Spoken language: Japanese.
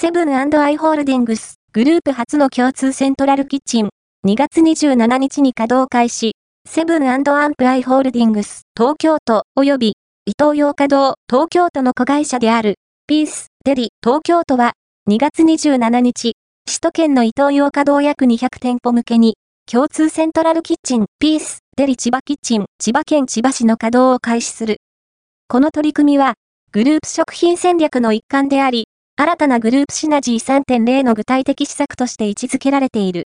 セブンアイ・ホールディングス、グループ初の共通セントラルキッチン、2月27日に稼働開始、セブンアンプアイ・ホールディングス、東京都、及び、伊東洋華堂、東京都の子会社である、ピース、デリ、東京都は、2月27日、首都圏の伊東洋華堂約200店舗向けに、共通セントラルキッチン、ピース、デリ千葉キッチン、千葉県千葉市の稼働を開始する。この取り組みは、グループ食品戦略の一環であり、新たなグループシナジー3.0の具体的施策として位置づけられている。